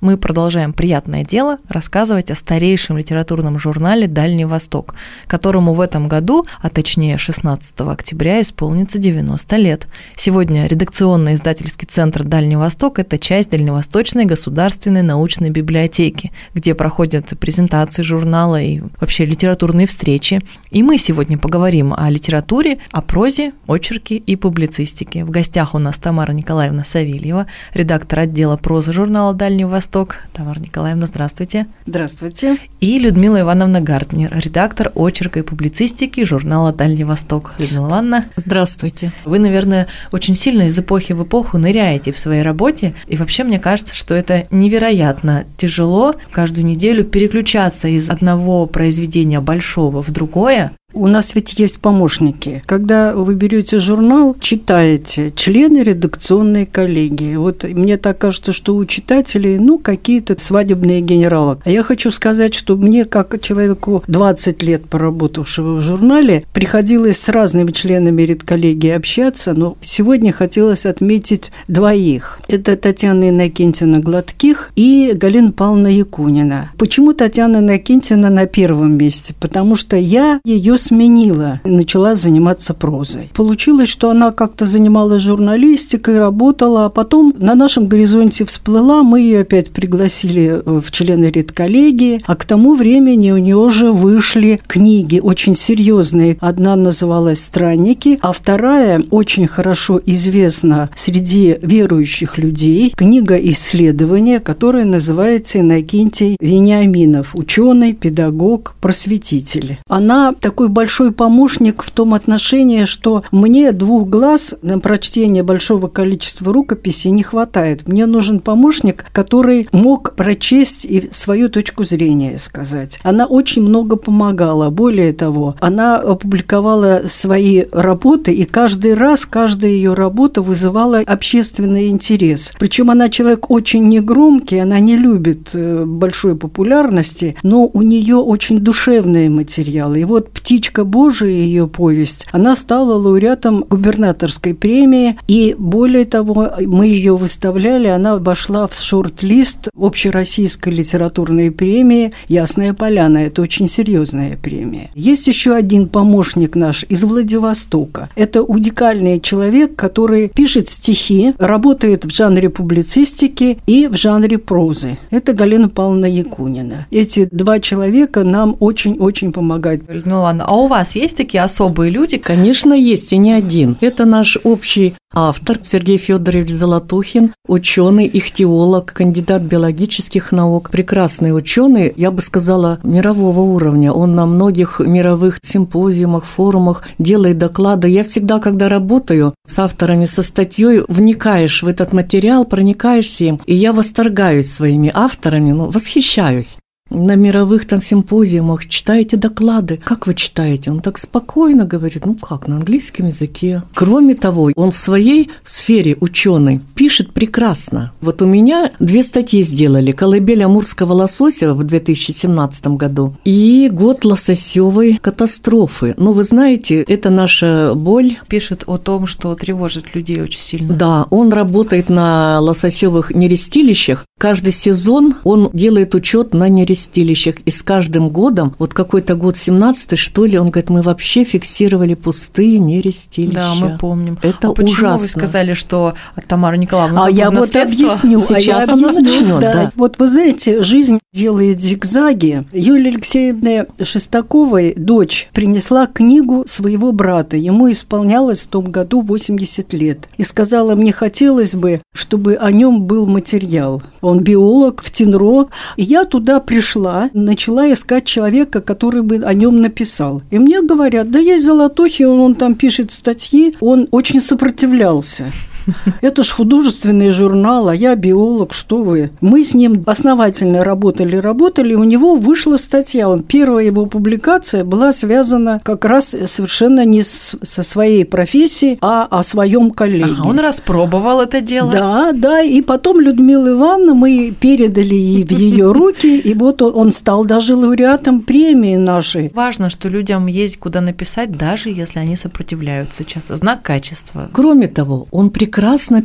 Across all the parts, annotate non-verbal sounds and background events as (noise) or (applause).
мы продолжаем приятное дело рассказывать о старейшем литературном журнале «Дальний Восток», которому в этом году, а точнее 16 октября, исполнится 90 лет. Сегодня редакционно-издательский центр «Дальний Восток» – это часть Дальневосточной государственной научной библиотеки, где проходят презентации журнала и вообще литературные встречи. И мы сегодня поговорим о литературе, о прозе, очерке и публицистике. В гостях у нас Тамара Николаевна Савельева, редактор отдела прозы журнала «Дальний Восток», Восток. Тамара Николаевна, здравствуйте. Здравствуйте. И Людмила Ивановна Гартнер, редактор очерка и публицистики журнала «Дальний Восток». Людмила Ивановна. Здравствуйте. Вы, наверное, очень сильно из эпохи в эпоху ныряете в своей работе, и вообще мне кажется, что это невероятно тяжело каждую неделю переключаться из одного произведения большого в другое, у нас ведь есть помощники. Когда вы берете журнал, читаете члены редакционной коллегии. Вот мне так кажется, что у читателей, ну, какие-то свадебные генералы. А я хочу сказать, что мне, как человеку 20 лет поработавшего в журнале, приходилось с разными членами редколлегии общаться, но сегодня хотелось отметить двоих. Это Татьяна Иннокентьевна Гладких и Галина Павловна Якунина. Почему Татьяна Иннокентьевна на первом месте? Потому что я ее сменила начала заниматься прозой. Получилось, что она как-то занималась журналистикой, работала, а потом на нашем горизонте всплыла, мы ее опять пригласили в члены редколлегии, а к тому времени у нее уже вышли книги очень серьезные. Одна называлась «Странники», а вторая очень хорошо известна среди верующих людей, книга исследования, которая называется «Иннокентий Вениаминов. Ученый, педагог, просветитель». Она такой большой помощник в том отношении, что мне двух глаз на прочтение большого количества рукописей не хватает. Мне нужен помощник, который мог прочесть и свою точку зрения сказать. Она очень много помогала. Более того, она опубликовала свои работы, и каждый раз каждая ее работа вызывала общественный интерес. Причем она человек очень негромкий, она не любит э, большой популярности, но у нее очень душевные материалы. И вот «Птичка «Птичка Божия», ее повесть, она стала лауреатом губернаторской премии, и более того, мы ее выставляли, она вошла в шорт-лист общероссийской литературной премии «Ясная поляна». Это очень серьезная премия. Есть еще один помощник наш из Владивостока. Это уникальный человек, который пишет стихи, работает в жанре публицистики и в жанре прозы. Это Галина Павловна Якунина. Эти два человека нам очень-очень помогают. Людмила Ивановна, а у вас есть такие особые люди? Конечно, есть, и не один. Это наш общий автор Сергей Федорович Золотухин, ученый, ихтиолог, кандидат биологических наук, прекрасный ученый, я бы сказала, мирового уровня. Он на многих мировых симпозиумах, форумах делает доклады. Я всегда, когда работаю с авторами, со статьей, вникаешь в этот материал, проникаешься им, и я восторгаюсь своими авторами, ну, восхищаюсь на мировых там симпозиумах читаете доклады. Как вы читаете? Он так спокойно говорит, ну как, на английском языке. Кроме того, он в своей сфере ученый пишет прекрасно. Вот у меня две статьи сделали. «Колыбель амурского лосося» в 2017 году и «Год лососевой катастрофы». Ну, вы знаете, это наша боль. Пишет о том, что тревожит людей очень сильно. Да, он работает на лососевых нерестилищах. Каждый сезон он делает учет на нерестилищах нерестилищах. И с каждым годом, вот какой-то год 17 что ли, он говорит, мы вообще фиксировали пустые нерестилища. Да, мы помним. Это а почему ужасно. вы сказали, что от Тамары Николаевны А я вот объясню. Сейчас а я она объясню, начнет, да. Вот вы знаете, жизнь делает зигзаги. Юлия Алексеевна Шестаковой, дочь, принесла книгу своего брата. Ему исполнялось в том году 80 лет. И сказала, мне хотелось бы, чтобы о нем был материал. Он биолог в ТИНРО. И я туда пришла начала искать человека, который бы о нем написал. И мне говорят, да есть Золотухий, он, он там пишет статьи, он очень сопротивлялся. (laughs) Это ж художественный журнал, а я биолог, что вы. Мы с ним основательно работали, работали, у него вышла статья. Он, первая его публикация была связана как раз совершенно не с, со своей профессией, а о своем коллеге. А, он распробовал это дело. Да, да, и потом Людмила Ивановна мы передали ей в ее (laughs) руки, и вот он стал даже лауреатом премии нашей. Важно, что людям есть куда написать, даже если они сопротивляются. Часто знак качества. Кроме того, он прекрасно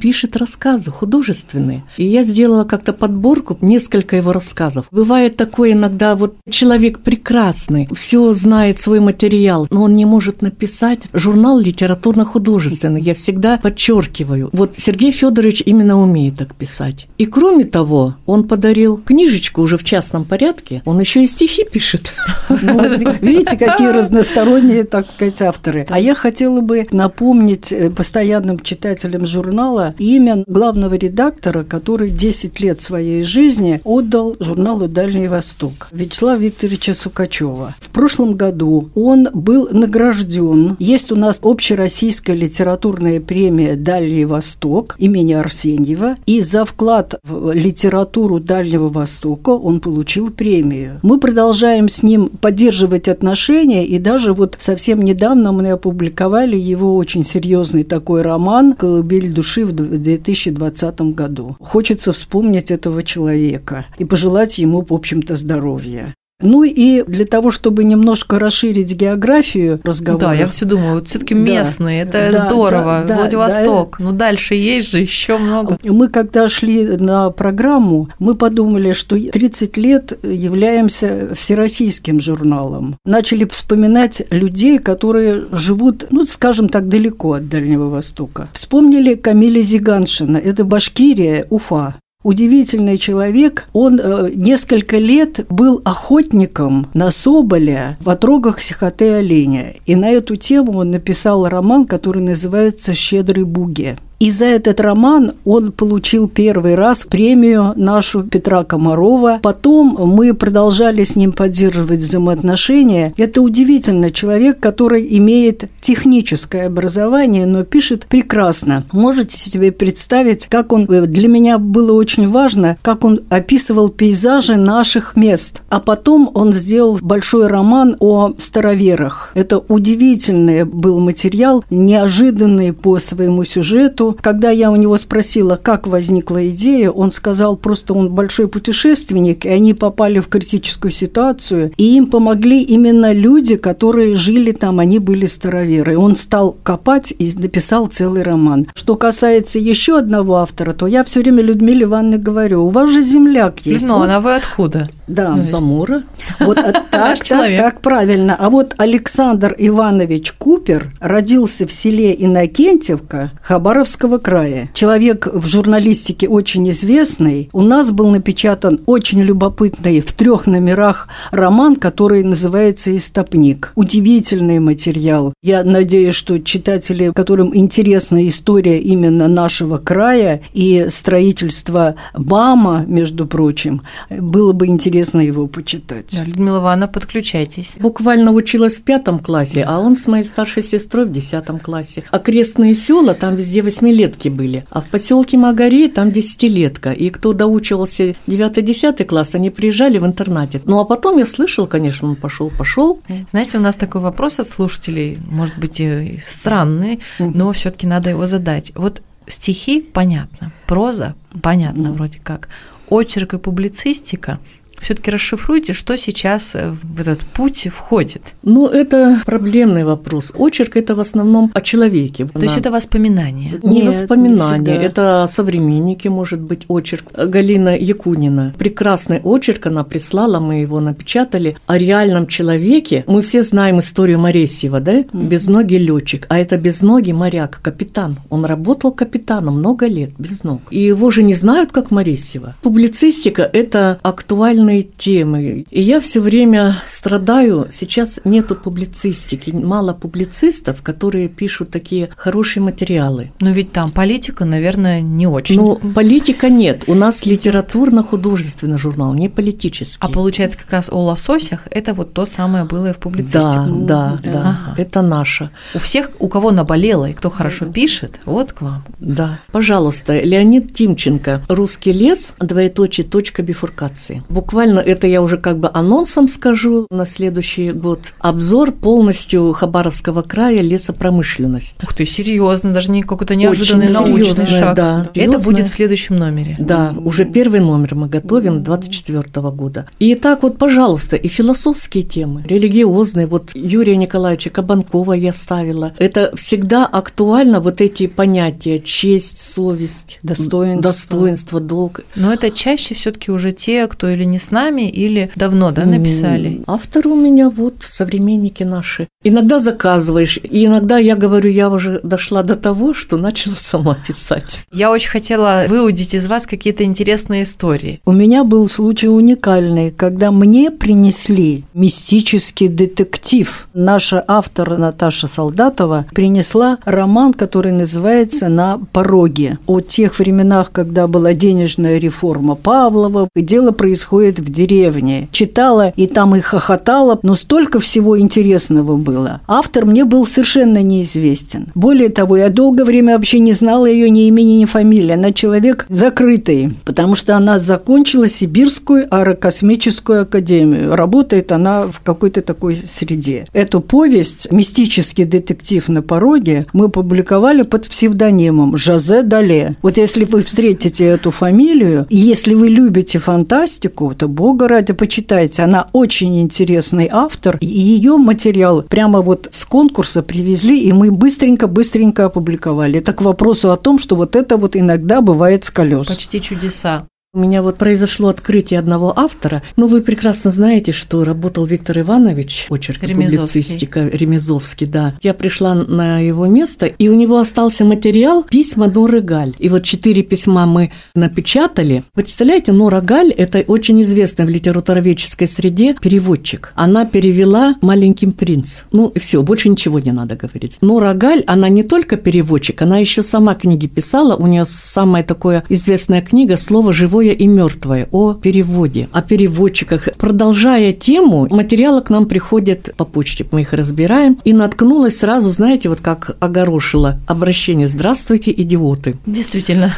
пишет рассказы художественные. И я сделала как-то подборку, несколько его рассказов. Бывает такое иногда, вот человек прекрасный, все знает свой материал, но он не может написать журнал литературно-художественный. Я всегда подчеркиваю. Вот Сергей Федорович именно умеет так писать. И кроме того, он подарил книжечку уже в частном порядке, он еще и стихи пишет. Видите, какие разносторонние, так сказать, авторы. А я хотела бы напомнить э, постоянным читателям журнала имя главного редактора, который 10 лет своей жизни отдал журналу «Дальний Восток» Вячеслава Викторовича Сукачева. В прошлом году он был награжден. Есть у нас общероссийская литературная премия «Дальний Восток» имени Арсеньева. И за вклад в литературу Дальнего Востока он получил премию. Мы продолжаем с ним поддерживать отношения, и даже вот совсем недавно мы опубликовали его очень серьезный такой роман «Колыбель души» в 2020 году. Хочется вспомнить этого человека и пожелать ему, в общем-то, здоровья. Ну и для того, чтобы немножко расширить географию разговора. Да, я все думаю, вот все-таки местные, да, это да, здорово, да, Владивосток. Да, ну дальше есть же еще много. Мы когда шли на программу, мы подумали, что 30 лет являемся всероссийским журналом. Начали вспоминать людей, которые живут, ну, скажем так, далеко от Дальнего Востока. Вспомнили Камиля Зиганшина, это Башкирия, Уфа. Удивительный человек. Он э, несколько лет был охотником на соболя в отрогах Сихоте оленя. И на эту тему он написал роман, который называется «Щедрый буге». И за этот роман он получил первый раз премию нашу Петра Комарова. Потом мы продолжали с ним поддерживать взаимоотношения. Это удивительный человек, который имеет техническое образование, но пишет прекрасно. Можете себе представить, как он... Для меня было очень важно, как он описывал пейзажи наших мест. А потом он сделал большой роман о староверах. Это удивительный был материал, неожиданный по своему сюжету, когда я у него спросила, как возникла идея, он сказал, просто он большой путешественник, и они попали в критическую ситуацию, и им помогли именно люди, которые жили там, они были староверы. Он стал копать и написал целый роман. Что касается еще одного автора, то я все время Людмиле Ивановне говорю, у вас же земляк есть. Ну, вот. а вы откуда? Да. Замура. Вот (laughs) так, так, так, правильно. А вот Александр Иванович Купер родился в селе Иннокентьевка Хабаровского Алтайского края. Человек в журналистике очень известный. У нас был напечатан очень любопытный в трех номерах роман, который называется «Истопник». Удивительный материал. Я надеюсь, что читатели, которым интересна история именно нашего края и строительство БАМа, между прочим, было бы интересно его почитать. Да, Людмила Ивановна, подключайтесь. Буквально училась в пятом классе, а он с моей старшей сестрой в десятом классе. Окрестные села, там везде восьмилетки были. А в поселке Магари там десятилетка. И кто доучивался 9-10 класс, они приезжали в интернате. Ну а потом я слышал, конечно, он пошел, пошел. Знаете, у нас такой вопрос от слушателей, может быть, и странный, но все-таки надо его задать. Вот стихи понятно, проза понятно вроде как, очерк и публицистика – все-таки расшифруйте, что сейчас э, в этот путь входит. Ну, это проблемный вопрос. Очерк – это в основном о человеке. То есть это воспоминания? Не Нет, воспоминания, не это современники, может быть, очерк. Галина Якунина. Прекрасный очерк она прислала, мы его напечатали. О реальном человеке. Мы все знаем историю Моресьева, да? Mm-hmm. Безногий летчик. А это безногий моряк, капитан. Он работал капитаном много лет, без ног. И его же не знают, как Моресьева. Публицистика – это актуальный литературные темы. И я все время страдаю. Сейчас нету публицистики, мало публицистов, которые пишут такие хорошие материалы. Но ведь там политика, наверное, не очень. Ну, политика нет. У нас литературно-художественный журнал, не политический. А получается, как раз о лососях это вот то самое было и в публицистике. Да, да, да. да. Ага. Это наше. У всех, у кого наболело и кто хорошо пишет, вот к вам. Да. Пожалуйста, Леонид Тимченко. Русский лес, двоеточие, точка бифуркации. Буквально это я уже как бы анонсом скажу на следующий год. Обзор полностью Хабаровского края лесопромышленность. Ух ты, серьезно, даже не какой-то неожиданный Очень научный шаг. Да, это будет в следующем номере. Да, уже первый номер мы готовим 24 года. И так вот, пожалуйста, и философские темы, религиозные. Вот Юрия Николаевича Кабанкова я ставила. Это всегда актуально, вот эти понятия честь, совесть, достоинство, достоинство долг. Но это чаще все-таки уже те, кто или не с нами, или давно да, написали. Автор у меня вот современники наши. Иногда заказываешь, и иногда я говорю, я уже дошла до того, что начала (laughs) сама писать. Я очень хотела выудить из вас какие-то интересные истории. У меня был случай уникальный, когда мне принесли мистический детектив. Наша автор Наташа Солдатова принесла роман, который называется «На пороге». О тех временах, когда была денежная реформа Павлова, и дело происходит в деревне. Читала и там и хохотала, но столько всего интересного было. Автор мне был совершенно неизвестен. Более того, я долгое время вообще не знала ее ни имени, ни фамилии. Она человек закрытый, потому что она закончила Сибирскую аэрокосмическую академию. Работает она в какой-то такой среде. Эту повесть «Мистический детектив на пороге» мы публиковали под псевдонимом Жозе Дале. Вот если вы встретите эту фамилию, и если вы любите фантастику, то, бога ради, почитайте. Она очень интересный автор, и ее материал прямо вот с конкурса привезли, и мы быстренько-быстренько опубликовали. Это к вопросу о том, что вот это вот иногда бывает с колес. Почти чудеса. У меня вот произошло открытие одного автора. Ну, вы прекрасно знаете, что работал Виктор Иванович, очерк Ремезовский. публицистика Ремезовский, да. Я пришла на его место, и у него остался материал «Письма Норы Галь». И вот четыре письма мы напечатали. Представляете, Нора Галь – это очень известная в литературоведческой среде переводчик. Она перевела «Маленький принц». Ну, все, больше ничего не надо говорить. Нора Галь, она не только переводчик, она еще сама книги писала. У нее самая такая известная книга «Слово живое живое и мертвое, о переводе, о переводчиках. Продолжая тему, материалы к нам приходят по почте, мы их разбираем, и наткнулась сразу, знаете, вот как огорошила обращение «Здравствуйте, идиоты». Действительно.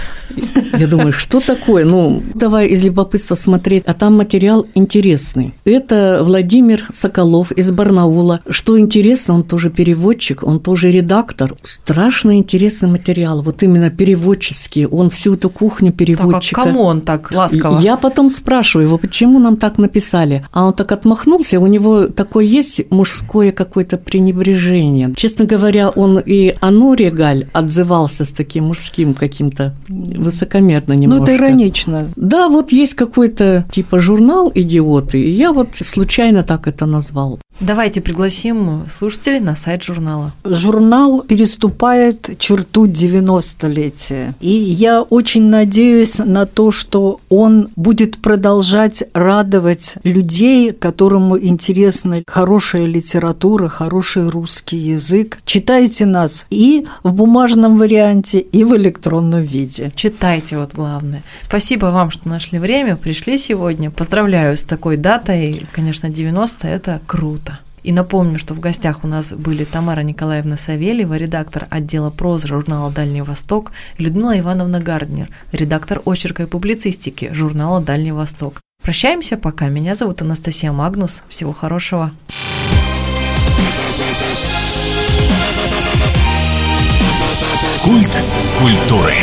Я думаю, что такое? Ну, давай из любопытства смотреть, а там материал интересный. Это Владимир Соколов из Барнаула. Что интересно, он тоже переводчик, он тоже редактор. Страшно интересный материал, вот именно переводческий. Он всю эту кухню переводчика. Так, а кому он так так ласково. Я потом спрашиваю его, почему нам так написали. А он так отмахнулся, у него такое есть мужское какое-то пренебрежение. Честно говоря, он и о Норе Галь отзывался с таким мужским каким-то высокомерно немножко. Ну, это иронично. Да, вот есть какой-то типа журнал «Идиоты», и я вот случайно так это назвал. Давайте пригласим слушателей на сайт журнала. Журнал переступает черту 90-летия. И я очень надеюсь на то, что он будет продолжать радовать людей, которым интересна хорошая литература, хороший русский язык. Читайте нас и в бумажном варианте, и в электронном виде. Читайте, вот главное. Спасибо вам, что нашли время, пришли сегодня. Поздравляю с такой датой. Конечно, 90 – это круто. И напомню, что в гостях у нас были Тамара Николаевна Савельева, редактор отдела прозы журнала «Дальний Восток», Людмила Ивановна Гарднер, редактор очерка и публицистики журнала «Дальний Восток». Прощаемся пока. Меня зовут Анастасия Магнус. Всего хорошего. Культ культуры.